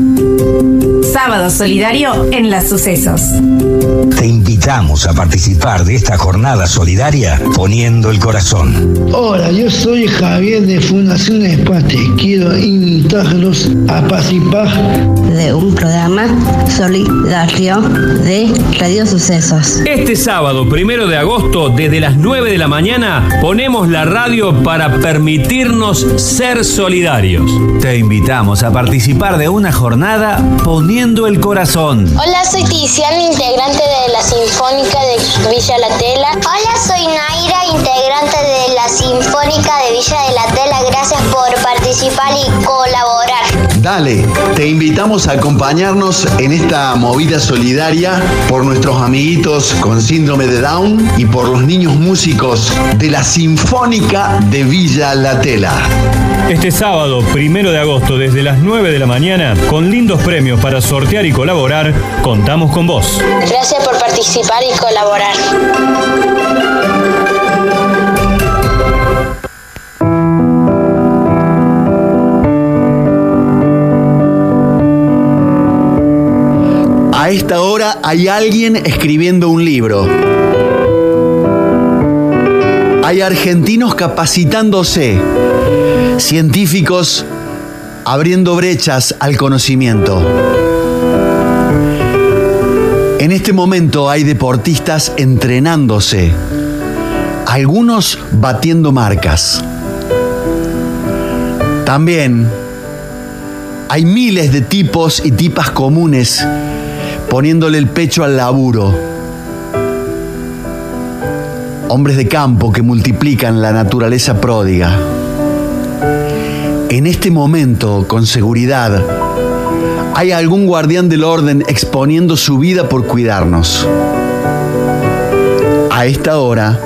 Música Sábado Solidario en las Sucesos. Te invitamos a participar de esta jornada solidaria poniendo el corazón. Hola, yo soy Javier de Fundación Espate. Quiero invitarlos a participar de un programa solidario de Radio Sucesos. Este sábado, primero de agosto, desde las 9 de la mañana, ponemos la radio para permitirnos ser solidarios. Te invitamos a participar de una jornada poniendo el corazón. Hola, soy Tiziana, integrante de la Sinfónica de Villa La Tela. Hola, soy Naira, integrante de la Sinfónica de Villa de la Tela. Gracias por participar y colaborar. Dale, te invitamos a acompañarnos en esta movida solidaria por nuestros amiguitos con síndrome de Down y por los niños músicos de la Sinfónica de Villa La Tela. Este sábado, primero de agosto, desde las 9 de la mañana, con lindos premios para sortear y colaborar, contamos con vos. Gracias por participar y colaborar. A esta hora hay alguien escribiendo un libro. Hay argentinos capacitándose, científicos abriendo brechas al conocimiento. En este momento hay deportistas entrenándose, algunos batiendo marcas. También hay miles de tipos y tipas comunes poniéndole el pecho al laburo. Hombres de campo que multiplican la naturaleza pródiga. En este momento, con seguridad, hay algún guardián del orden exponiendo su vida por cuidarnos. A esta hora,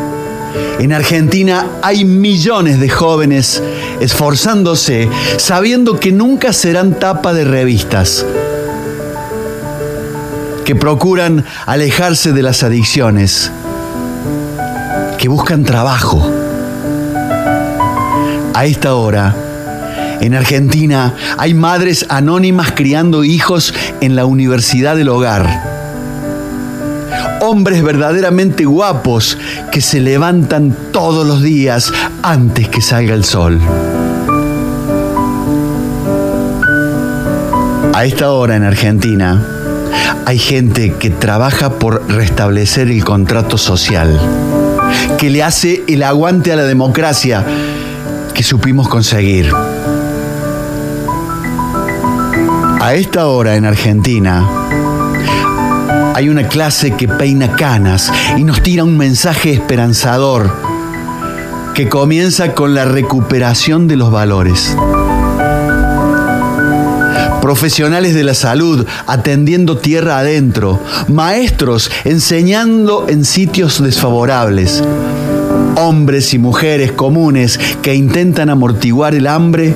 en Argentina hay millones de jóvenes esforzándose, sabiendo que nunca serán tapa de revistas, que procuran alejarse de las adicciones, que buscan trabajo. A esta hora, en Argentina hay madres anónimas criando hijos en la universidad del hogar. Hombres verdaderamente guapos que se levantan todos los días antes que salga el sol. A esta hora en Argentina hay gente que trabaja por restablecer el contrato social, que le hace el aguante a la democracia que supimos conseguir. A esta hora en Argentina hay una clase que peina canas y nos tira un mensaje esperanzador que comienza con la recuperación de los valores. Profesionales de la salud atendiendo tierra adentro, maestros enseñando en sitios desfavorables, hombres y mujeres comunes que intentan amortiguar el hambre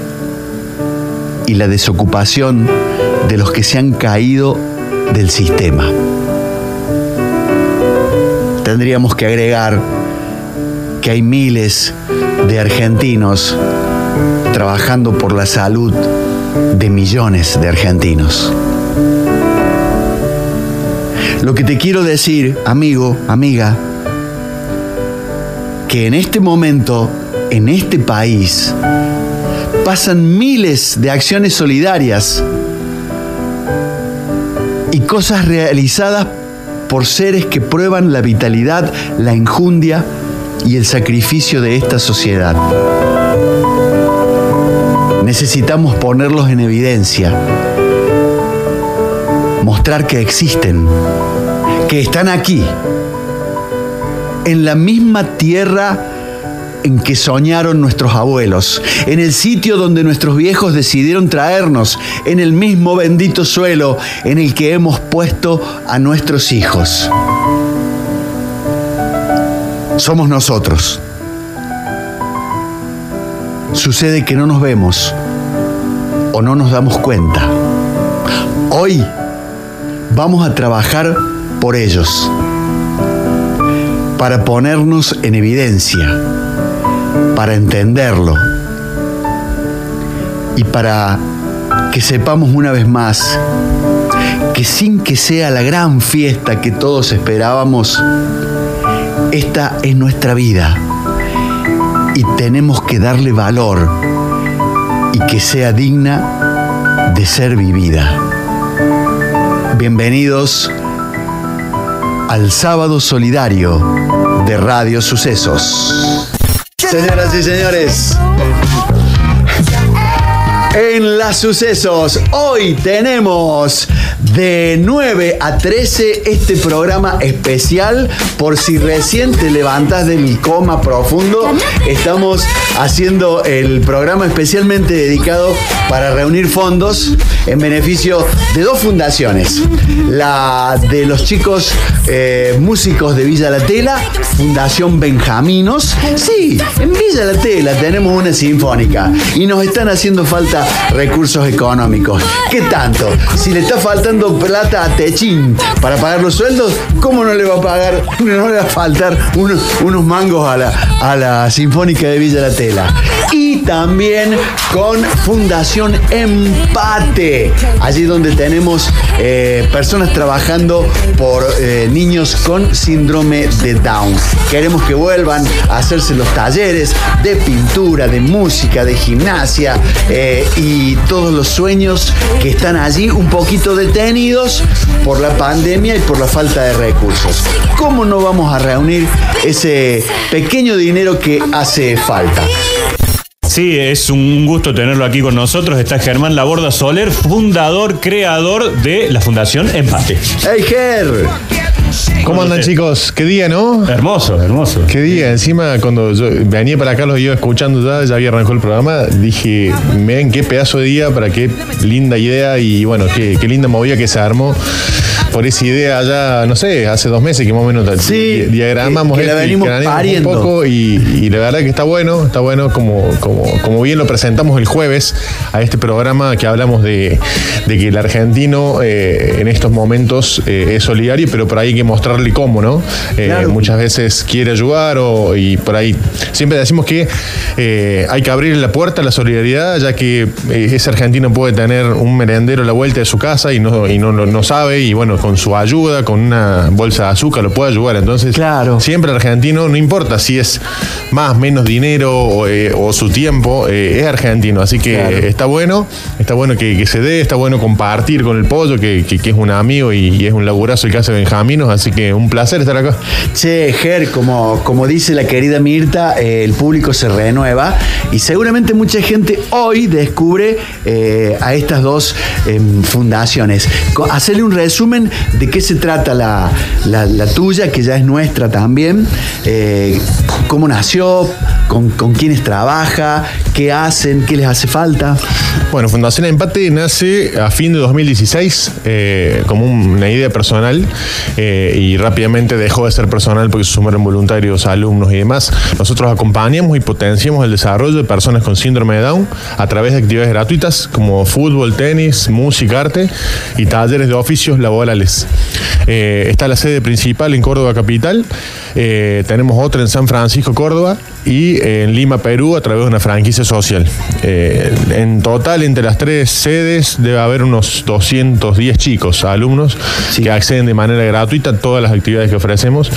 y la desocupación de los que se han caído del sistema. Tendríamos que agregar que hay miles de argentinos trabajando por la salud de millones de argentinos. Lo que te quiero decir, amigo, amiga, que en este momento, en este país, pasan miles de acciones solidarias y cosas realizadas por seres que prueban la vitalidad, la enjundia y el sacrificio de esta sociedad. Necesitamos ponerlos en evidencia, mostrar que existen, que están aquí, en la misma tierra en que soñaron nuestros abuelos, en el sitio donde nuestros viejos decidieron traernos, en el mismo bendito suelo en el que hemos puesto a nuestros hijos. Somos nosotros. Sucede que no nos vemos o no nos damos cuenta. Hoy vamos a trabajar por ellos, para ponernos en evidencia, para entenderlo y para que sepamos una vez más que sin que sea la gran fiesta que todos esperábamos, esta es nuestra vida y tenemos que darle valor y que sea digna de ser vivida. Bienvenidos al sábado solidario de Radio Sucesos. Señoras y señores, en las sucesos, hoy tenemos de 9 a 13 este programa especial por si recién te levantas del coma profundo. Estamos haciendo el programa especialmente dedicado para reunir fondos en beneficio de dos fundaciones. La de los chicos eh, músicos de Villa La Tela, Fundación Benjaminos. Sí, en Villa La Tela tenemos una sinfónica y nos están haciendo falta recursos económicos. ¿Qué tanto? Si le está faltando plata a Techín para pagar los sueldos, ¿cómo no le va a pagar, no le va a faltar unos, unos mangos a la, a la Sinfónica de Villa La Tela? Y también con Fundación Empate, allí donde tenemos eh, personas trabajando por eh, niños con síndrome de Down. Queremos que vuelvan a hacerse los talleres de pintura, de música, de gimnasia eh, y todos los sueños que están allí un poquito detenidos por la pandemia y por la falta de recursos. ¿Cómo no vamos a reunir ese pequeño dinero que hace falta? Sí, es un gusto tenerlo aquí con nosotros. Está Germán Laborda Soler, fundador, creador de la Fundación Empate. ¡Hey, Ger! ¿Cómo andan chicos? ¿Qué día, no? Hermoso, hermoso. ¿Qué día? Encima, cuando yo venía para acá, los iba escuchando ya, ya había arrancado el programa, dije, ven qué pedazo de día, para qué linda idea y bueno, qué, qué linda movida que se armó por esa idea ya, no sé, hace dos meses que más o menos Sí, diagramamos que- que la venimos un poco y, y la verdad que está bueno, está bueno como, como, como bien lo presentamos el jueves a este programa que hablamos de, de que el argentino eh, en estos momentos eh, es solidario, pero por ahí hay que mostrarle cómo, ¿no? Eh, Claro. Muchas veces quiere ayudar o, y por ahí siempre decimos que hay que abrir la puerta a la solidaridad, ya que ese argentino puede tener un merendero a la vuelta de su casa y no, y no, no, no sabe, y bueno, con su ayuda, con una bolsa de azúcar lo puede ayudar. Entonces, Claro. siempre el argentino, no importa si es más, menos dinero o, o su tiempo, es argentino. Así que Claro. está bueno, está bueno que, se dé, está bueno compartir con el pollo, que, que- es un amigo y, es un laburazo que hace Benjaminos. Así que un placer estar acá. Che, Ger, como, como dice la querida Mirta, eh, el público se renueva y seguramente mucha gente hoy descubre eh, a estas dos em, fundaciones. Hacerle un resumen de qué se trata la, la- la tuya, que ya es nuestra también, eh, cómo nació, con, con quiénes trabaja, qué hacen, qué les hace falta. Bueno, Fundación Empate nace a fin de 2016 eh, como una idea personal eh, y rápidamente dejó de ser personal porque se sumaron voluntarios, alumnos y demás. Nosotros acompañamos y potenciamos el desarrollo de personas con síndrome de Down a través de actividades gratuitas como fútbol, tenis, música, arte y talleres de oficios laborales. Eh, está la sede principal en Córdoba Capital, eh, tenemos otra en San Francisco, Córdoba y en Lima, Perú, a través de una franquicia social. En total, entre las tres sedes, debe haber unos 210 chicos, alumnos, que acceden de manera gratuita a todas las actividades que ofrecemos.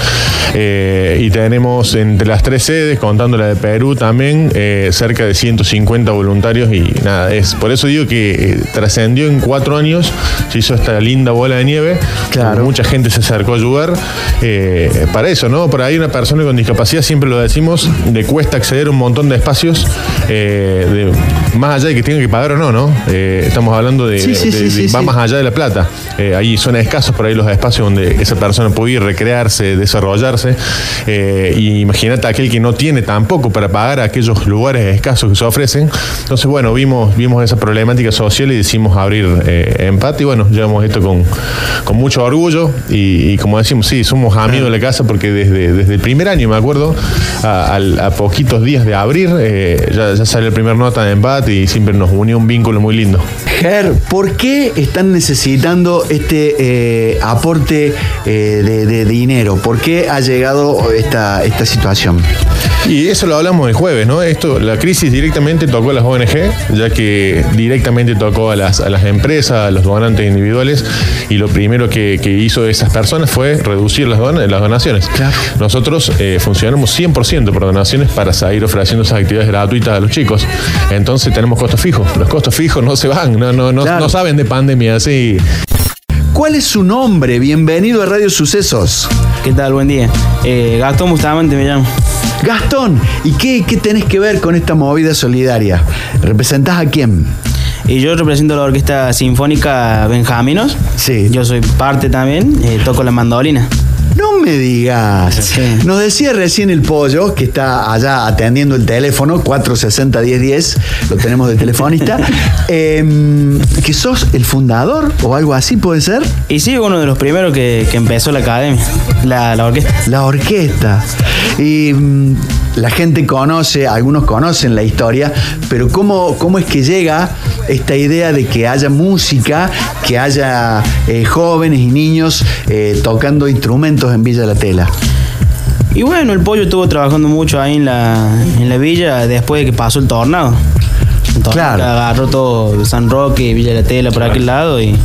Eh, y tenemos entre las tres sedes, contando la de Perú también, eh, cerca de 150 voluntarios y nada, es por eso digo que eh, trascendió en cuatro años, se hizo esta linda bola de nieve, Claro. mucha gente se acercó a ayudar eh, para eso, ¿no? Por ahí una persona con discapacidad, siempre lo decimos, le cuesta acceder a un montón de espacios, de- más allá de que tenga que pagar o no, ¿no? Eh, estamos hablando de, Sí, sí, de- sí, de- va más allá de la plata. Eh, ahí son escasos por ahí los espacios donde esa persona puede ir, recrearse, desarrollarse. Eh, y imagínate aquel que no tiene tampoco para pagar aquellos lugares escasos que se ofrecen. Entonces, bueno, vimos, vimos esa problemática social y decidimos abrir empate. Y bueno, llevamos esto con, con mucho orgullo. Y, y como decimos, sí, somos amigos de la casa porque desde, desde el primer año, me acuerdo, a- poquitos días de abrir, ya, ya sale el primer nota de embate y siempre nos unió un vínculo muy lindo. Ger, ¿por qué están necesitando este eh, aporte eh, de, de dinero? ¿Por qué ha llegado esta, esta situación? Y eso lo hablamos el jueves, ¿no? Esto, la crisis directamente tocó a las ONG, ya que directamente tocó a las, a las empresas, a los donantes individuales, y lo primero que, que hizo esas personas fue reducir las, don- las donaciones. Nosotros eh, funcionamos 100% por donaciones para seguir ofreciendo esas actividades gratuitas a los chicos. Entonces tenemos costos fijos. Los costos fijos no se van, no, no, no, no saben de pandemia, así. ¿Cuál es su nombre? Bienvenido a Radio Sucesos. ¿Qué tal? Buen día. Eh, Gastón Bustamante me llamo. Gastón, ¿y qué, qué tenés que ver con esta movida solidaria? ¿Representás a quién? Y yo represento la Orquesta Sinfónica Benjaminos. Sí. Yo soy parte también, eh, toco la mandolina. No me digas. Nos decía recién el pollo, que está allá atendiendo el teléfono, 460-1010, lo tenemos de telefonista, em, que sos el fundador o algo así, ¿puede ser? Y sí, uno de los primeros que, que empezó la academia, la, la orquesta. La orquesta. Y mm, la gente conoce, algunos conocen la historia, pero ¿cómo, cómo es que llega esta idea de que haya música, que haya eh, jóvenes y niños eh, tocando instrumentos en Villa La Tela? Y bueno, el pollo estuvo trabajando mucho ahí en la, en la villa después de que pasó el tornado. Claro. agarró todo San Roque, Villa La Tela por aquel lado y.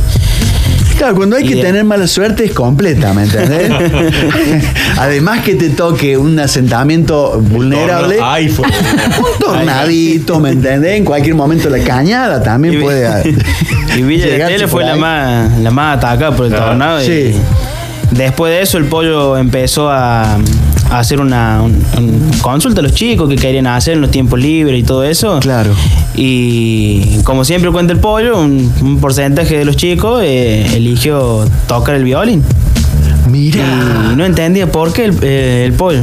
Claro, cuando hay Y que de- tener mala suerte es completa, ¿me entendés? Además que te toque un asentamiento vulnerable. Fue. Un tornadito, ¿me entendés? En cualquier momento la cañada también puede. Y Villa de Tele fue la más, la más atacada por el Claro. tornado. y Sí. Después de eso, el pollo empezó a, a hacer una un- un consulta a los chicos que querían hacer en los tiempos libres y todo eso. Claro. Y como siempre cuenta el pollo, un, un porcentaje de los chicos eh, eligió tocar el violín. Mira. Y no entendía por qué el, eh, el pollo.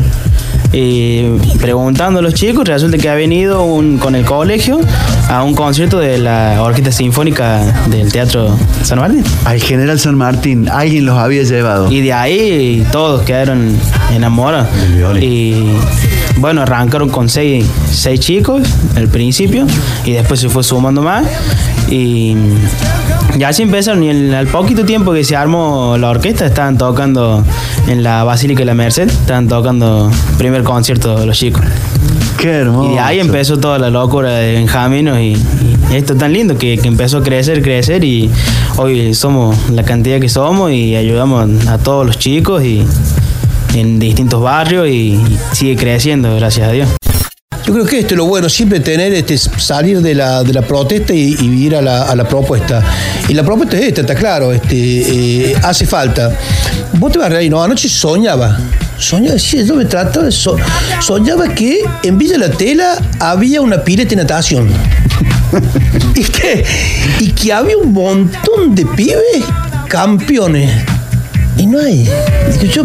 Y preguntando a los chicos, resulta que ha venido un- con el colegio a un concierto de la Orquesta Sinfónica del Teatro San Martín. Al general San Martín, alguien los había llevado. Y de ahí todos quedaron enamorados. Y bueno, arrancaron con seis, seis chicos al principio y después se fue sumando más. Y ya así empezaron. Y el- al poquito tiempo que se armó la orquesta, estaban tocando en la Basílica de la Merced, estaban tocando el primer concierto de los chicos. Qué hermoso. Y de ahí empezó toda la locura de Benjaminos y, y esto tan lindo que, que empezó a crecer, crecer y hoy somos la cantidad que somos y ayudamos a todos los chicos y en distintos barrios y, y sigue creciendo, gracias a Dios. Yo creo que esto es lo bueno, siempre tener, este, salir de la, de la protesta y, ir a la, a la propuesta. Y la propuesta es esta, está claro, este, eh, hace falta. Vos te vas a reír, no, anoche soñaba. Soñaba, sí, yo me trataba de so- soñaba que en Villa La Tela había una pileta de natación. y, que, y que había un montón de pibes campeones. Y no hay. Yo,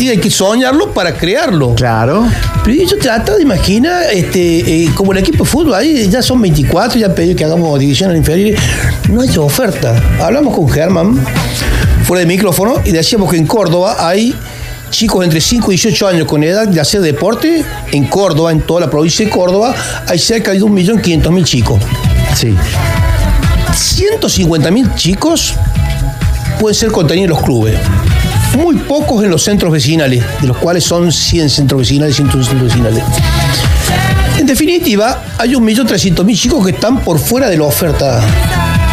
digo, hay que soñarlo para crearlo. Claro. Pero yo trato de imaginar, este, eh, como el equipo de fútbol, ahí ya son 24, ya han pedido que hagamos divisiones inferiores. No hay oferta. Hablamos con Germán, fuera de micrófono, y decíamos que en Córdoba hay chicos entre 5 y 18 años con edad de hacer deporte. En Córdoba, en toda la provincia de Córdoba, hay cerca de 1.500.000 chicos. Sí. 150.000 chicos pueden ser contenidos en los clubes. Muy pocos en los centros vecinales, de los cuales son 100 centros vecinales, 100 centros vecinales. En definitiva, hay 1.300.000 chicos que están por fuera de la oferta,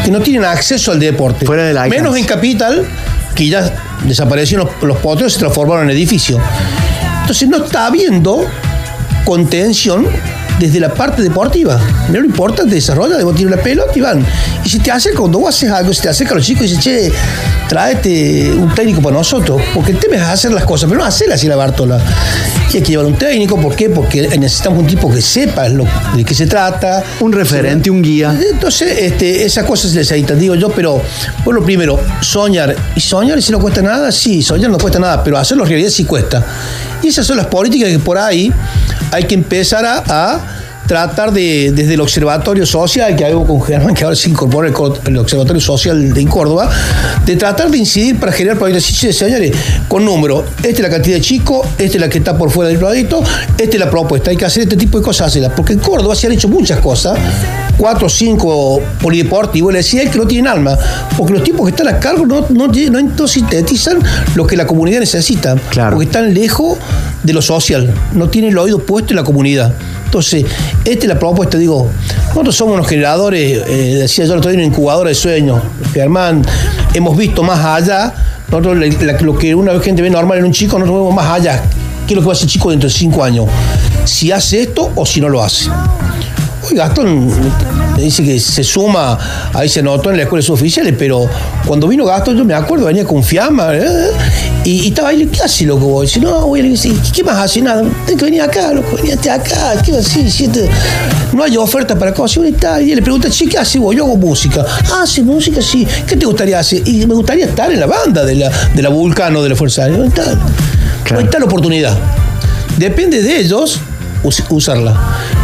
que no tienen acceso al deporte. Fuera del alcance. Menos en Capital, que ya desaparecieron los, los potreros y se transformaron en edificios. Entonces no está habiendo contención desde la parte deportiva. No lo importa, te desarrolla, vos tirar la pelota y van. Y si te acerca, cuando vos haces algo, si te acerca a los chicos y dices, che, tráete un técnico para nosotros. Porque el tema es hacer las cosas, pero no hacer así la Bartola. Y hay que llevar un técnico, ¿por qué? Porque necesitamos un tipo que sepa lo, de qué se trata. Un referente, un guía. Entonces, este, esas cosas se necesitan, digo yo, pero bueno, primero, soñar. ¿Y soñar si no cuesta nada? Sí, soñar no cuesta nada, pero hacerlo realidad sí cuesta. Y esas son las políticas que por ahí hay que empezar a, a tratar de, desde el observatorio social, que hago con Germán, que ahora se incorpora el, el observatorio social de Córdoba, de tratar de incidir para generar proyectos. Sí, señores, con número, esta es la cantidad de chicos, esta es la que está por fuera del proyecto, esta es la propuesta, hay que hacer este tipo de cosas, hacerlas. porque en Córdoba se han hecho muchas cosas, cuatro o cinco polideportivos, le decía que no tienen alma, porque los tipos que están a cargo no, no, no, no sintetizan lo que la comunidad necesita, porque están lejos de lo social, no tienen el oído puesto en la comunidad. Entonces, esta es la propuesta, digo, nosotros somos unos generadores, eh, decía yo el incubadora de sueños, Germán, hemos visto más allá, nosotros lo que una gente ve normal en un chico, nosotros vemos más allá, qué es lo que va a el chico dentro de cinco años, si hace esto o si no lo hace. Hoy Gastón dice que se suma, ahí se notó en la escuela de oficiales, pero cuando vino Gastón, yo me acuerdo, venía con Fiamma, ¿eh? y, y estaba ahí, ¿qué hace loco vos? Dice, no, voy a ¿qué más hace? Nada, tenés que venir acá, loco, veníate acá, ¿qué vas a decir? Siete- No hay oferta para cosas, y está, y él le pregunta, che, ¿qué hace vos? Yo hago música. Ah, ¿hace música? Sí. ¿Qué te gustaría hacer? Y me gustaría estar en la banda de la, de la Vulcano, de la Fuerza Aérea. ¿Dónde está? ¿Dónde está la oportunidad? Depende de ellos us- usarla.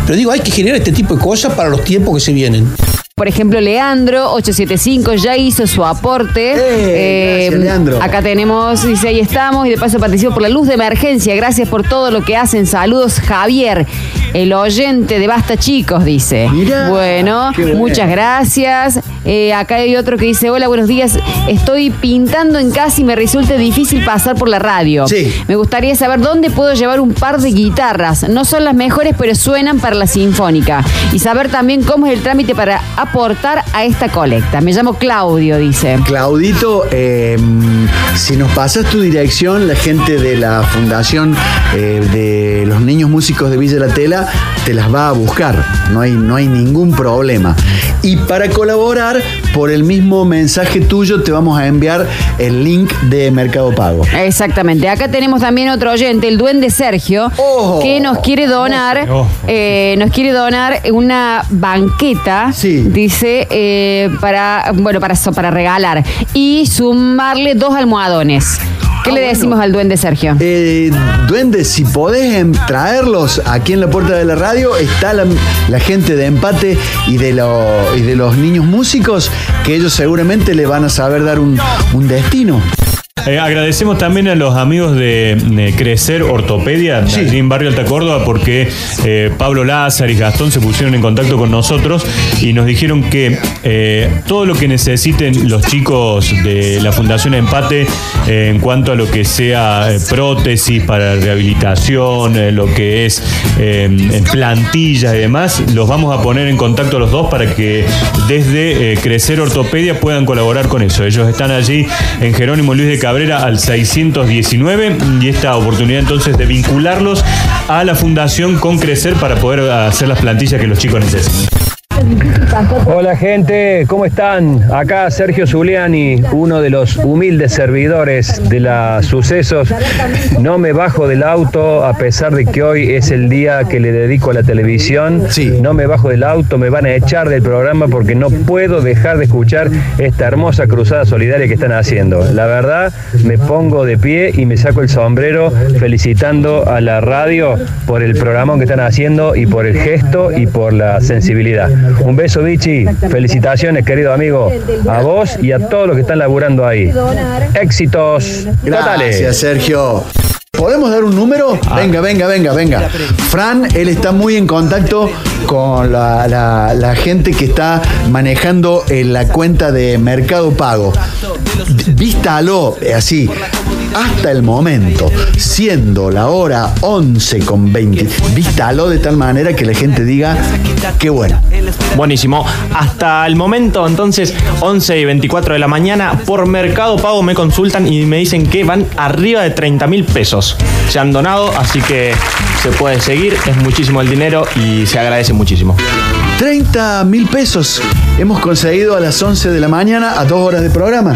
Pero digo, hay que generar este tipo de cosas para los tiempos que se vienen. Por ejemplo, Leandro, 875, ya hizo su aporte. Eh, gracias, Leandro. Acá tenemos, dice, ahí estamos, y de paso participo por la luz de emergencia. Gracias por todo lo que hacen. Saludos, Javier, el oyente de Basta Chicos, dice. bueno, qué bueno. muchas gracias. Eh, acá hay otro que dice, hola, buenos días. Estoy pintando en casa y me resulta difícil pasar por la radio. Sí. Me gustaría saber dónde puedo llevar un par de guitarras. No son las mejores, pero suenan para la sinfónica. Y saber también cómo es el trámite para aportar a esta colecta. Me llamo Claudio, dice. Claudito, eh, si nos pasas tu dirección, la gente de la Fundación eh, de los Niños Músicos de Villa La Tela te las va a buscar. No hay, no hay ningún problema. Y para colaborar, por el mismo mensaje tuyo, te vamos a enviar el link de Mercado Pago. Exactamente. Acá tenemos también otro oyente, el duende Sergio, que nos quiere donar, eh, nos quiere donar una banqueta, dice, eh, para, bueno, para, eso, para regalar y sumarle dos almohadones. ¿Qué le decimos al duende Sergio? Eh, duende, si podés em, traerlos aquí en la puerta de la radio, está la, la gente de empate y de, lo- y de los niños músicos, que ellos seguramente le van a saber dar un, un destino. Eh, agradecemos también a los amigos de, eh, Crecer Ortopedia, allí en Barrio Alta Córdoba, porque eh, Pablo Lázaro y Gastón se pusieron en contacto con nosotros y nos dijeron que eh, todo lo que necesiten los chicos de la Fundación Empate en cuanto a lo que sea prótesis para rehabilitación, eh, lo que es plantillas y demás, los vamos a poner en contacto los dos para que desde Crecer Ortopedia puedan colaborar con eso. Ellos están allí en Jerónimo Luis de Cabrera al 619 y esta oportunidad entonces de vincularlos a la fundación con Crecer para poder hacer las plantillas que los chicos necesitan. Hola gente, ¿cómo están? Acá Sergio Zuliani, uno de los humildes servidores de las sucesos. No me bajo del auto a pesar de que hoy es el día que le dedico a la televisión. No me bajo del auto, me van a echar del programa porque no puedo dejar de escuchar esta hermosa cruzada solidaria que están haciendo. La verdad, me pongo de pie y me saco el sombrero felicitando a la radio por el programa que están haciendo y por el gesto y por la sensibilidad. Un beso, Vichy. Felicitaciones, querido amigo. A vos y a todos los que están laburando ahí. Éxitos totales. Gracias, Sergio. ¿Podemos dar un número? Venga, venga, venga, venga. Fran, él está muy en contacto con la, la- la gente que está manejando eh, la cuenta de Mercado Pago. Vístalo, eh, así, hasta el momento, siendo la hora 11 con 20, vístalo de tal manera que la gente diga, qué bueno. Buenísimo. Hasta el momento, entonces, 11 y 24 de la mañana, por Mercado Pago me consultan y me dicen que van arriba de 30 mil pesos. Se han donado, así que se puede seguir. Es muchísimo el dinero y se agradece muchísimo. 30 mil pesos hemos conseguido a las 11 de la mañana a dos horas de programa.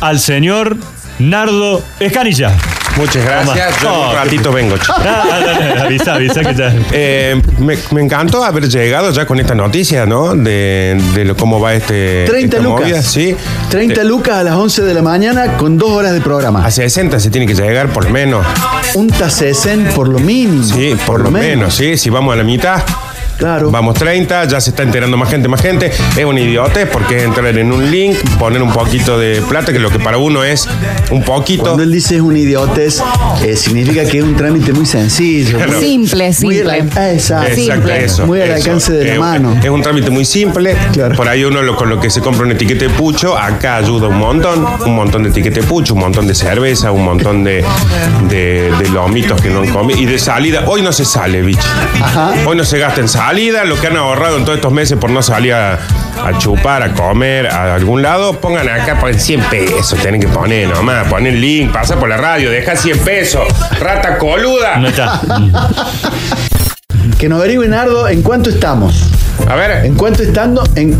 Al señor Nardo Escanilla. Muchas gracias. Yo en un ratito vengo. Ah, dale, avisa, avisa que ya. Eh, me, me encantó haber llegado ya con esta noticia, ¿no? De, de lo- cómo va este. 30 esta lucas. movida, sí. 30 lucas a las 11 de la mañana con dos horas de programa. A 60 se tiene que llegar por lo menos. Un tasesen por lo mínimo. Sí, por, lo menos. sí. Si vamos a la mitad. Claro. Vamos 30, ya se está enterando más gente, más gente. Es un idiotez porque es entrar en un link, poner un poquito de plata, que lo que para uno es un poquito. Cuando él dice es un idiotez, eh, significa que es un trámite muy sencillo. muy- Simple, muy simple. ah, exacto. Exacto, eso. Muy al eso. alcance de la mano. Es un trámite muy simple. Por ahí uno lo- con lo que se compra una etiqueta de pucho, acá ayuda un montón. Un montón de etiqueta de pucho, un montón de cerveza, un montón de, de, de lomitos que no han comido. Y de salida, hoy no se sale, bicho. Hoy no se gasta en salida. Lo que han ahorrado en todos estos meses por no salir a, a chupar, a comer a algún lado, pongan acá, ponen 100 pesos. Tienen que poner nomás, ponen el link, pasa por la radio, deja 100 pesos. Rata coluda. No está. Que nos averigüe Nardo en cuánto estamos. A ver. ¿En cuánto estando? En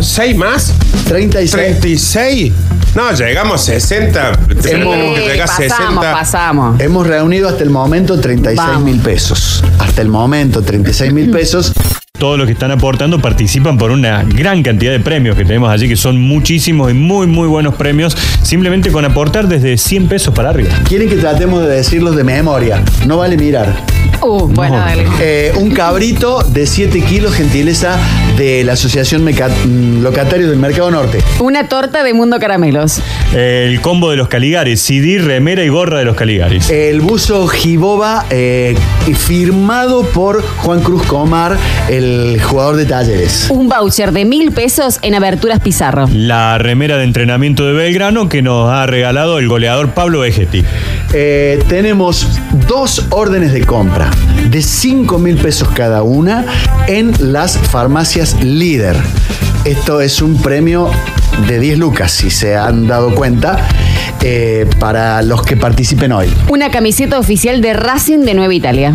¿Seis más? 36. 36. No, llegamos a 60. Tenemos que llegar a 60. pasamos. Hemos reunido hasta el momento 36 mil pesos. Hasta el momento 36 mil pesos. Todos los que están aportando participan por una gran cantidad de premios que tenemos allí, que son muchísimos y muy, muy buenos premios, simplemente con aportar desde 100 pesos para arriba. Quieren que tratemos de decirlos de memoria. No vale mirar. Uh, bueno, dale. Eh, un cabrito de 7 kilos, gentileza de la Asociación Meca- mm, Locatarios del Mercado Norte. Una torta de Mundo Caramelos. El combo de los Caligaris, CD, remera y gorra de los Caligaris. El buzo Giboba, eh, firmado por Juan Cruz Comar, el jugador de talleres. Un voucher de mil pesos en Aberturas Pizarro. La remera de entrenamiento de Belgrano que nos ha regalado el goleador Pablo Vegetti. Eh, tenemos dos órdenes de compra de 5 mil pesos cada una en las farmacias líder. Esto es un premio de 10 lucas, si se han dado cuenta, eh, para los que participen hoy. Una camiseta oficial de Racing de Nueva Italia.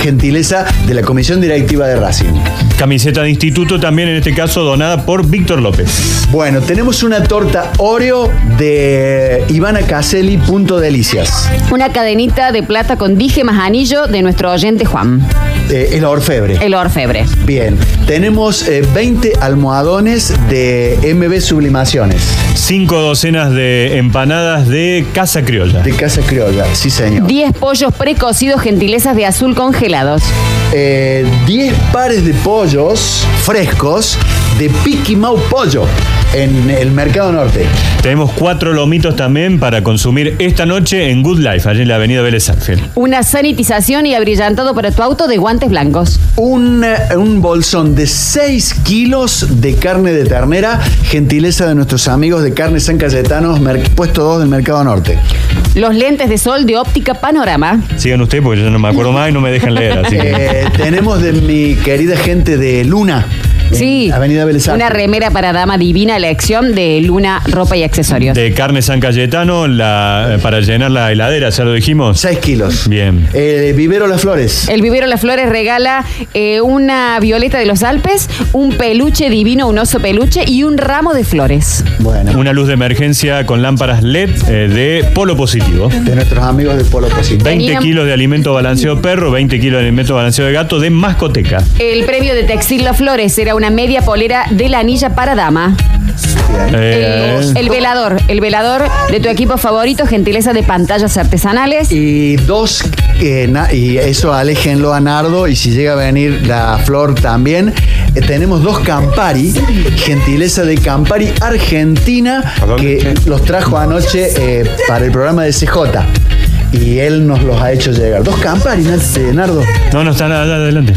Gentileza de la Comisión Directiva de Racing. Camiseta de instituto también en este caso donada por Víctor López. Bueno, tenemos una torta Oreo de Ivana Caselli, Punto Delicias. Una cadenita de plata con dije más anillo de nuestro oyente Juan. Eh, el orfebre. El orfebre. Bien, tenemos eh, 20 almohadones de MB Sublimaciones. Cinco docenas de empanadas de Casa Criolla. De Casa Criolla, sí señor. 10 pollos precocidos gentilezas de azul congelados. Eh, 10 pares de pollos frescos de Piqui Mau Pollo en el Mercado Norte. Tenemos cuatro lomitos también para consumir esta noche en Good Life, allí en la avenida Vélez Sarsfield. Una sanitización y abrillantado para tu auto de guantes blancos. Un, eh, un bolsón de 6 kilos de carne de ternera, gentileza de nuestros amigos de Carne San Cayetano, puesto 2 del Mercado Norte. Los lentes de sol de óptica panorama. Sigan ustedes porque yo no me acuerdo más y no me dejan leer. Así que. Eh, tenemos de mi querida gente de Luna. Sí. Avenida Vélez Una remera para dama divina elección de Luna, ropa y accesorios. De carne San Cayetano la, eh, para llenar la heladera, ya lo dijimos. 6 kilos. Bien. Eh, Vivero Las Flores. El Vivero Las Flores regala eh, una violeta de los Alpes, un peluche divino, un oso peluche y un ramo de flores. Bueno. Una luz de emergencia con lámparas LED eh, de polo positivo. De nuestros amigos de Polo Positivo. 20 Tenían- kilos de alimento balanceado perro, 20 kilos de alimento balanceado de gato de mascoteca. El premio de Textil Las Flores era una media polera de la anilla para dama. Eh, El, el velador, el velador de tu equipo favorito, gentileza de pantallas artesanales. Y dos, eh, na- y eso aléjenlo a Nardo, y si llega a venir la flor también. eh, tenemos dos Campari, gentileza de Campari Argentina, que los trajo anoche eh, para el programa de CJ. Y él nos los ha hecho llegar. Dos Campari, Nar- eh, Nardo. no, no está nada, adelante.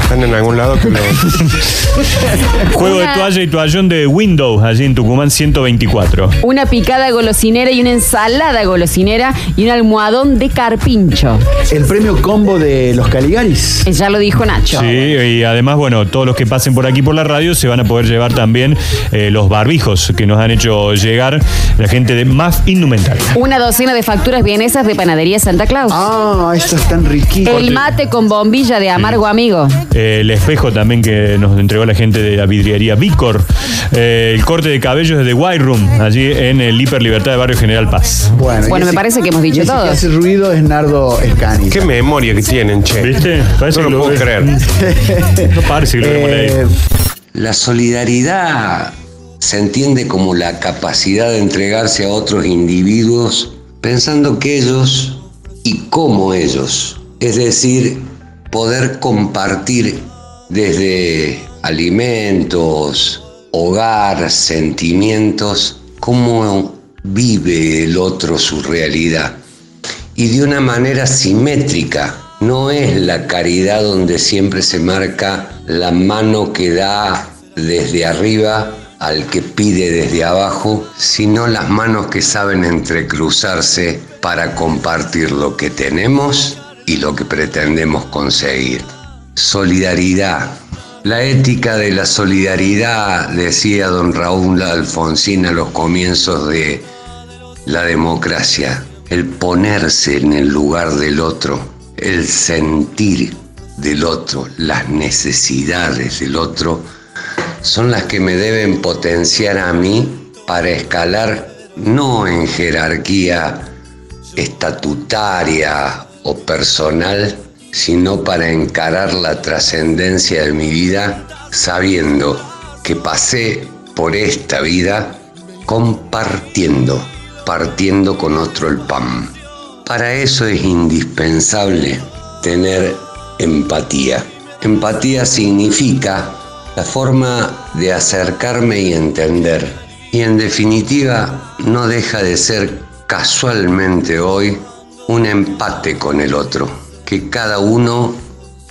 Están en algún lado que lo. Juego de Una- toalla y toallón de Windows, allí en Tucumán 124. Una picada golosinera y una ensalada golosinera y un almohadón de carpincho. El premio combo de los Caligaris. Eh, Ya lo dijo Nacho. Sí, y además, bueno, todos los que pasen por aquí por la radio se van a poder llevar también eh, los barbijos que nos han hecho llegar la gente de MAF Indumentaria. Una docena de facturas vienesas de panadería Santa Claus. Ah, esto es tan riquísimo. El mate con bombilla de amargo amigo. Eh, el espejo también que nos entregó la gente de la vidriería Vicor. Eh, el corte de cabellos de The White Room, allí en el Hiper Libertad de Barrio General Paz. Bueno, Bueno, me ese- parece que hemos dicho ese todo. hace ruido es Nardo Escani. Qué memoria que tienen, che. ¿Viste? Parece no que lo lo puedo ves. creer. No parece que lo. Eh, La solidaridad se entiende como la capacidad de entregarse a otros individuos pensando que ellos y como ellos, es decir, poder compartir desde alimentos, hogar, sentimientos, cómo vive el otro su realidad. Y de una manera simétrica, no es la caridad donde siempre se marca la mano que da desde arriba al que pide desde abajo, sino las manos que saben entrecruzarse para compartir lo que tenemos lo que pretendemos conseguir. Solidaridad. La ética de la solidaridad, decía don Raúl Alfonsín a los comienzos de la democracia, el ponerse en el lugar del otro, el sentir del otro, las necesidades del otro, son las que me deben potenciar a mí para escalar no en jerarquía estatutaria o personal, sino para encarar la trascendencia de mi vida sabiendo que pasé por esta vida compartiendo, partiendo con otro el pan. Para eso es indispensable tener empatía. Empatía significa la forma de acercarme y entender. Y en definitiva no deja de ser casualmente hoy un empate con el otro, que cada uno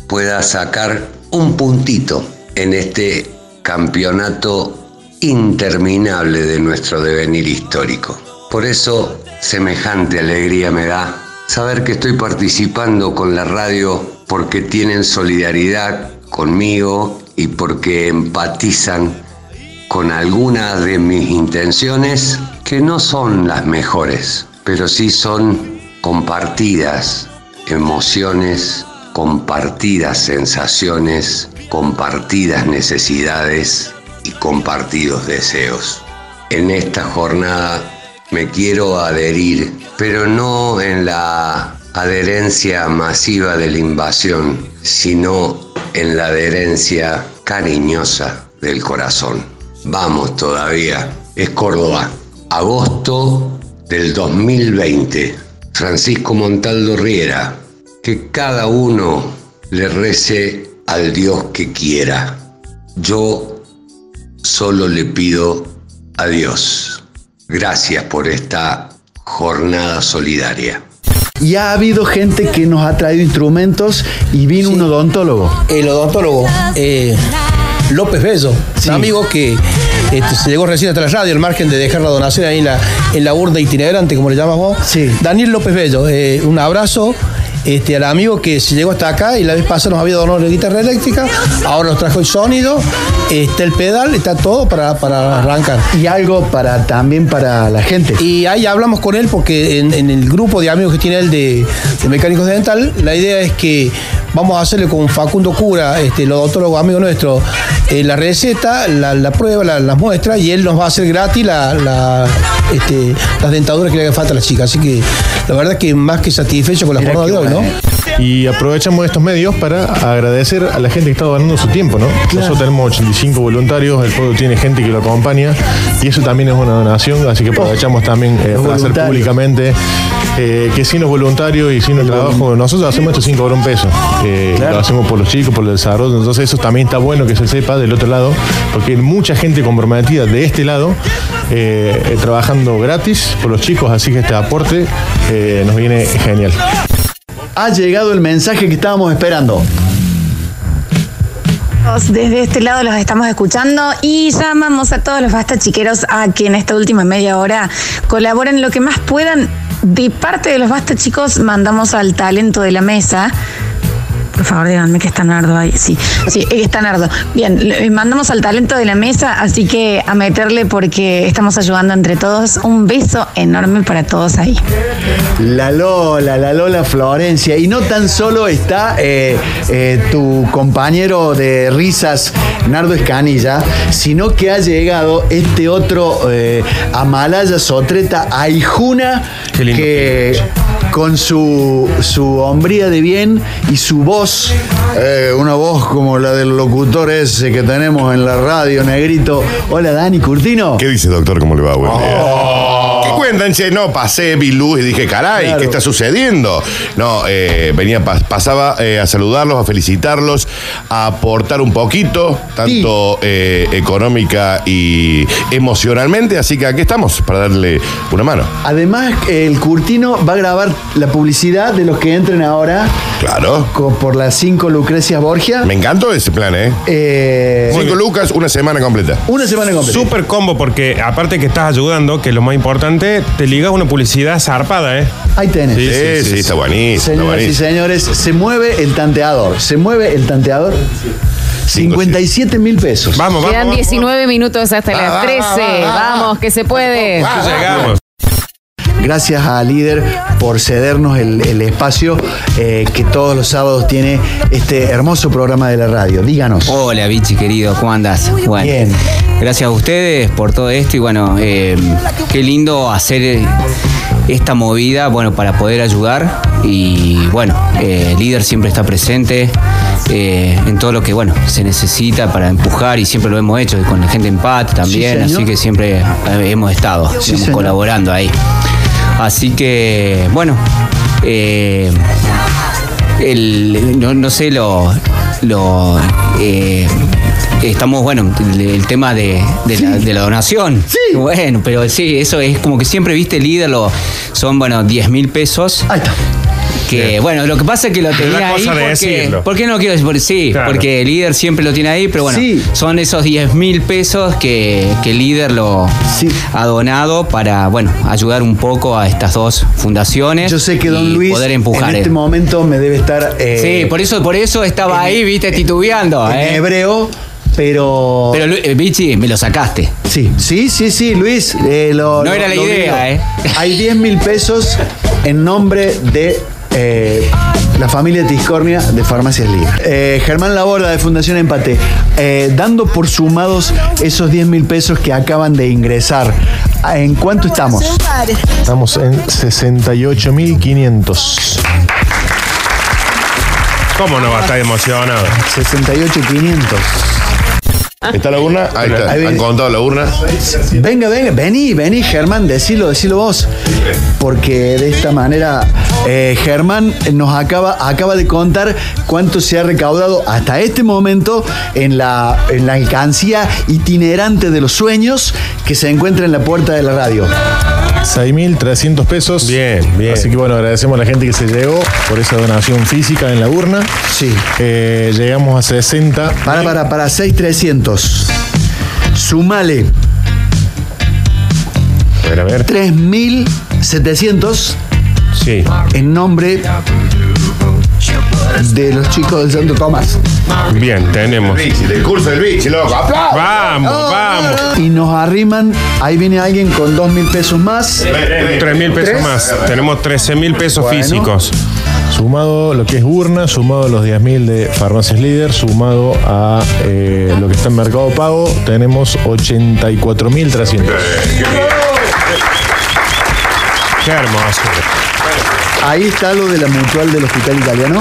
pueda sacar un puntito en este campeonato interminable de nuestro devenir histórico. Por eso semejante alegría me da saber que estoy participando con la radio porque tienen solidaridad conmigo y porque empatizan con algunas de mis intenciones que no son las mejores, pero sí son compartidas emociones, compartidas sensaciones, compartidas necesidades y compartidos deseos. En esta jornada me quiero adherir, pero no en la adherencia masiva de la invasión, sino en la adherencia cariñosa del corazón. Vamos todavía, es Córdoba, agosto del 2020. Francisco Montaldo Riera, que cada uno le rece al Dios que quiera. Yo solo le pido a Dios. Gracias por esta jornada solidaria. Y ha habido gente que nos ha traído instrumentos y vino un odontólogo. El odontólogo eh, López Bello, un amigo que este, se llegó recién hasta la radio, al margen de dejar la donación ahí en la, en la urna itinerante, como le llamamos. Sí. Daniel López Bello, eh, un abrazo este, al amigo que se llegó hasta acá y la vez pasada nos había donado la guitarra eléctrica, ahora nos trajo el sonido, está el pedal, está todo para, para arrancar. Y algo para también para la gente. Y ahí hablamos con él porque en, en el grupo de amigos que tiene él de, de mecánicos de dental, la idea es que vamos a hacerle con Facundo Cura, este, el odontólogo amigo nuestro, eh, la receta, la, la prueba, la- las muestras, y él nos va a hacer gratis la, la, este, las dentaduras que le haga falta a las chicas. Así que la verdad que más que satisfecho con la jornada de hoy, ¿no? Y aprovechamos estos medios para agradecer a la gente que está donando su tiempo, ¿no? Nosotros tenemos 85 voluntarios, el pueblo tiene gente que lo acompaña y eso también es una donación, así que aprovechamos también eh, para hacer públicamente eh, que sin los voluntarios y sin el trabajo, nosotros hacemos esto sin cobrar un peso. Eh, Lo hacemos por los chicos, por el desarrollo, entonces eso también está bueno que se sepa del otro lado, porque hay mucha gente comprometida de este lado eh, eh, trabajando gratis por los chicos, así que este aporte eh, nos viene genial. Ha llegado el mensaje que estábamos esperando. Desde este lado los estamos escuchando y llamamos a todos los basta chiqueros a que en esta última media hora colaboren lo que más puedan. De parte de los basta chicos mandamos al talento de la mesa. Por favor, díganme que está Nardo ahí. Sí, sí, está Nardo. Bien, le- mandamos al talento de la mesa, así que a meterle porque estamos ayudando entre todos. Un beso enorme para todos ahí. La Lola, la Lola Florencia. Y no tan solo está eh, eh, tu compañero de risas, Nardo Escanilla, sino que ha llegado este otro eh, Amalaya Sotreta Aijuna, que con su, su hombría de bien y su voz, eh, una voz como la del locutor ese que tenemos en la radio, Negrito. Hola, Dani Curtino. ¿Qué dice, doctor? ¿Cómo le va? Buen día. ¿Qué cuentan, che, no, pasé, vi luz y dije, caray, Claro. ¿qué está sucediendo? No, eh, venía, pas- pasaba eh, a saludarlos, a felicitarlos, a aportar un poquito, tanto eh, económica y emocionalmente, así que aquí estamos para darle una mano. Además, el Curtino va a grabar la publicidad de los que entren ahora. Claro. por las 5 Lucrecias Borgia. Me encantó ese plan, ¿eh? Eh, Cinco lucas, una semana completa. Una semana completa. Súper combo porque aparte que estás ayudando, que es lo más importante, te ligas una publicidad zarpada, ¿eh? Ahí tenés. Sí, sí, está buenísimo. está Señoras y señores, se mueve el tanteador. Se mueve el tanteador. 57 mil pesos. Vamos, Quedan 19 minutos hasta Va, las va, 13. va, va. Vamos, que se puede. Llegamos. Gracias a Líder por cedernos el, el espacio eh, que todos los sábados tiene este hermoso programa de la radio. Díganos. Hola, Vichy, querido, ¿cómo? Bueno, Bien. Gracias a ustedes por todo esto y bueno, eh, qué lindo hacer eh, esta movida, bueno, para poder ayudar y bueno, eh, líder siempre está presente eh, en todo lo que, bueno, se necesita para empujar y siempre lo hemos hecho con la gente en PAT también, así que siempre hemos estado Sí, digamos, colaborando ahí. Así que, bueno, eh, el, no, no sé lo, lo eh, estamos bueno el, el tema de, de la, de la donación. Sí. Bueno pero sí eso es como que siempre viste líder lo son bueno 10 mil pesos. Ahí está que bueno, lo que pasa es que lo tenía ahí porque, decirlo. ¿por qué no quiero decir? Porque sí, Claro. porque el líder siempre lo tiene ahí, pero bueno, Sí. son esos 10 mil pesos que, que el líder lo ha donado para, bueno, ayudar un poco a estas dos fundaciones. Yo sé que Don Luis poder empujar. en este eh. momento me debe estar eh, sí, por eso, por eso estaba ahí, viste, titubeando. en eh. hebreo, pero. Pero, eh, Vichy, me lo sacaste. Sí, sí, sí, sí, Luis. eh, lo- No lo- era la lo idea, digo. ¿eh? Hay 10 mil pesos en nombre de. Eh, la familia Tiscornia de Farmacias Líder. Eh, Germán Laborda de Fundación Empate, eh, dando por sumados esos 10 mil pesos que acaban de ingresar. ¿En cuánto estamos? Estamos en 68.500. ¿Cómo no va a estar emocionado? 68,500. ¿Está la urna? Ahí está. Ahí ¿Han contado la urna? Venga, venga, vení, vení, Germán, decilo, decilo vos. Porque de esta manera, eh, Germán nos acaba, acaba de contar cuánto se ha recaudado hasta este momento en la, en la alcancía itinerante de los sueños que se encuentra en la puerta de la radio. 6.300 pesos. Bien, bien. Así que bueno, agradecemos a la gente que se llegó por esa donación física en la urna. Sí. llegamos a 60. Para, para, para, 6,300. Sumale. A ver, a ver. 3.700. Sí. En nombre de los chicos del Santo Tomás. Bien, tenemos. Del curso del bichi, loco. ¡Aplausos! Vamos, vamos. Y nos arriman, ahí viene alguien con dos mil pesos más. Tres mil pesos ¿Tres? más. Tenemos 13 mil pesos Bueno. físicos. Sumado lo que es urna, sumado los 10.000 de Farmacias Líder, sumado a eh, lo que está en Mercado Pago, tenemos 84.300. Qué hermoso. Ahí está lo de la mutual del hospital italiano.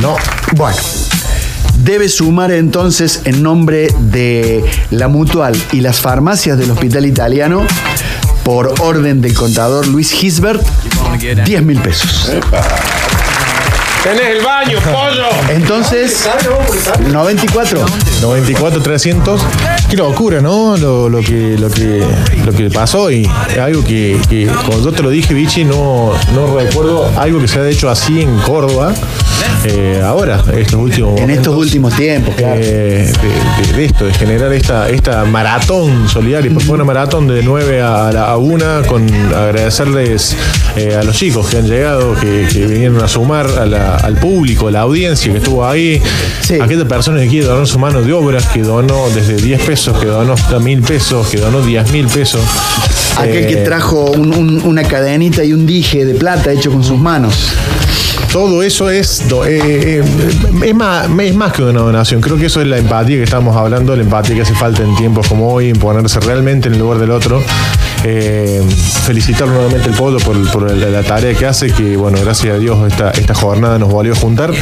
No. Bueno. Debe sumar entonces en nombre de la mutual y las farmacias del hospital italiano, por orden del contador Luis Gisbert, 10 mil pesos. Tenés el baño, pollo. Entonces, 94. 94 300 qué locura no lo, lo que lo que lo que pasó y algo que, que como yo te lo dije Vichy no no recuerdo algo que se haya hecho así en Córdoba eh, ahora estos últimos En estos últimos tiempos, claro. eh, de, de- de esto de generar esta esta maratón solidaria porque fue una maratón de 9 a, la, a 1 con agradecerles eh, a los chicos que han llegado que, que vinieron a sumar a la- al público a la audiencia que estuvo ahí a aquella persona que quiere donar su mano de obras que donó desde 10 pesos que donó hasta mil pesos que donó 10 mil pesos Aquel que Eh, trajo un- un- una cadenita y un dije de plata hecho con sus manos. Todo eso es, eh, eh, es, más, es más que una donación. Creo que eso es la empatía que estamos hablando, la empatía que hace falta en tiempos como hoy, en ponerse realmente en el lugar del otro. Eh, felicitarlo nuevamente el pueblo por, por la, la tarea que hace, que bueno, gracias a Dios esta, esta jornada nos volvió a juntar.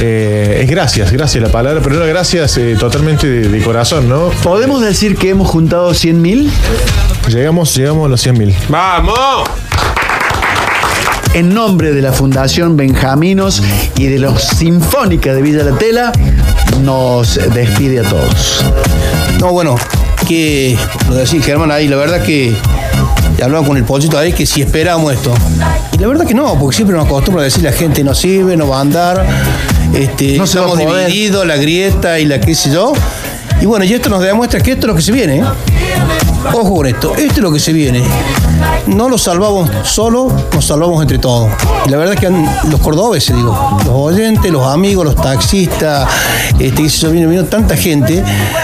Eh, es gracias, gracias la palabra, pero no gracias eh, totalmente de, de corazón, ¿no? ¿Podemos decir que hemos juntado 100 mil? Llegamos, llegamos a los 100 mil. ¡Vamos! En nombre de la Fundación Benjaminos y de los Sinfónica de Villa La Tela, nos despide a todos. No, bueno, que lo decía Germán ahí, la verdad que hablaba con el pollito ahí que si esperábamos esto. Y la verdad que no, porque siempre nos acostumbra a decir la gente no sirve, no va a andar, este, No estamos divididos, la grieta y la qué sé yo. Y bueno, y esto nos demuestra que esto es lo que se viene. ¿eh? Ojo con esto, esto es lo que se viene. No lo salvamos solo, nos salvamos entre todos. Y la verdad es que han- los cordobeses, digo, los oyentes, los amigos, los taxistas, este, yo, vino, vino tanta gente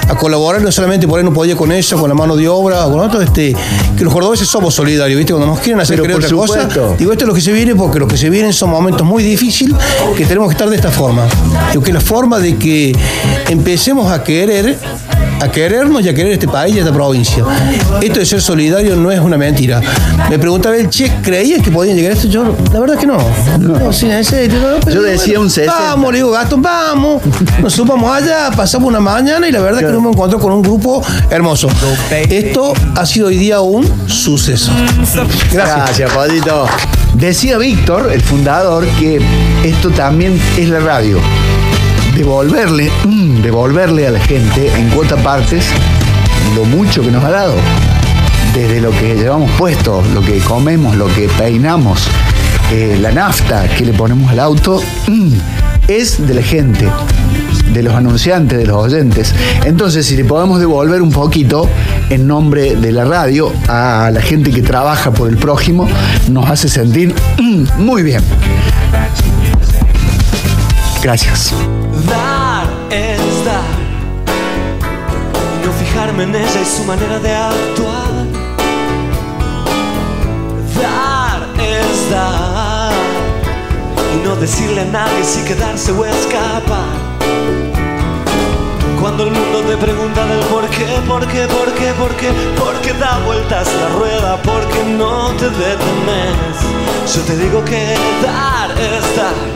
a colaborar, no solamente por ahí no podía con eso, con la mano de obra o con otro, este, que los cordobeses somos solidarios, ¿viste? Cuando nos quieren hacer creer otra cosa, digo, esto es lo que se viene porque lo que se vienen son momentos muy difíciles que tenemos que estar de esta forma. Digo que la forma de que empecemos a querer a querernos y a querer este país y esta provincia. Esto de ser solidario no es una mentira. Me preguntaba el Che, ¿creías que podían llegar a esto? Yo, la verdad que no. No, no, pero Yo decía un 60. Vamos, le digo, Gastón, vamos. Nos subamos allá, pasamos una mañana y la verdad que nos hemos encontrado con un grupo hermoso. Esto ha sido hoy día un suceso. Gracias. Gracias, Padito. Decía Víctor, el fundador, que esto también es la radio. Devolverle, mm, devolverle a la gente en cuota partes lo mucho que nos ha dado. Desde lo que llevamos puesto, lo que comemos, lo que peinamos, eh, la nafta que le ponemos al auto, mm, es de la gente, de los anunciantes, de los oyentes. Entonces, si le podemos devolver un poquito en nombre de la radio a la gente que trabaja por el prójimo, nos hace sentir mm, muy bien. Gracias. Dar es dar. Y no fijarme en ella y su manera de actuar. Dar es dar. Y no decirle a nadie si quedarse o escapar. Cuando el mundo te pregunta del por qué, por qué, por qué, por qué, por qué da vueltas la rueda, por qué no te detenes. Yo te digo que dar es. Dar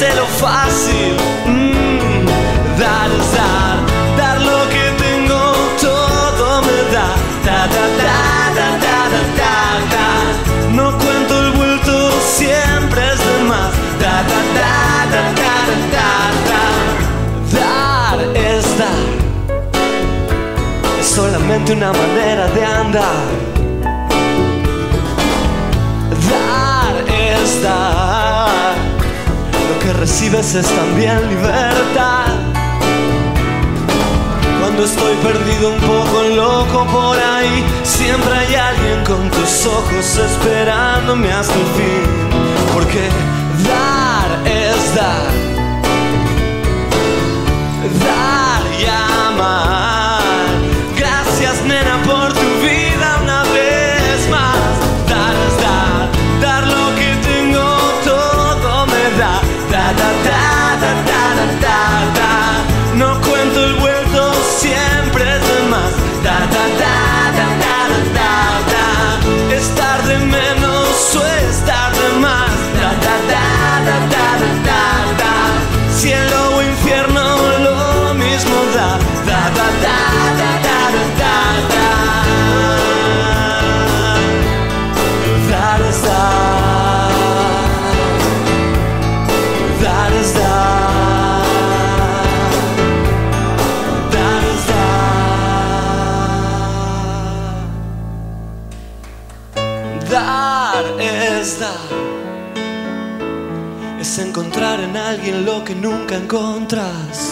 nene, hazlo fácil. Mm, dar es dar, dar lo que tengo, todo me da. Da, da, da, da, da, da, da, da. No cuento el vuelto, siempre es de más. Da, da, da, da, da, da, da, da. Dar es dar. Es solamente una manera de andar. Recibes es también libertad. Cuando estoy perdido un poco loco por ahí, siempre hay alguien con tus ojos esperándome hasta el fin. Porque dar es dar. Nunca encontrás.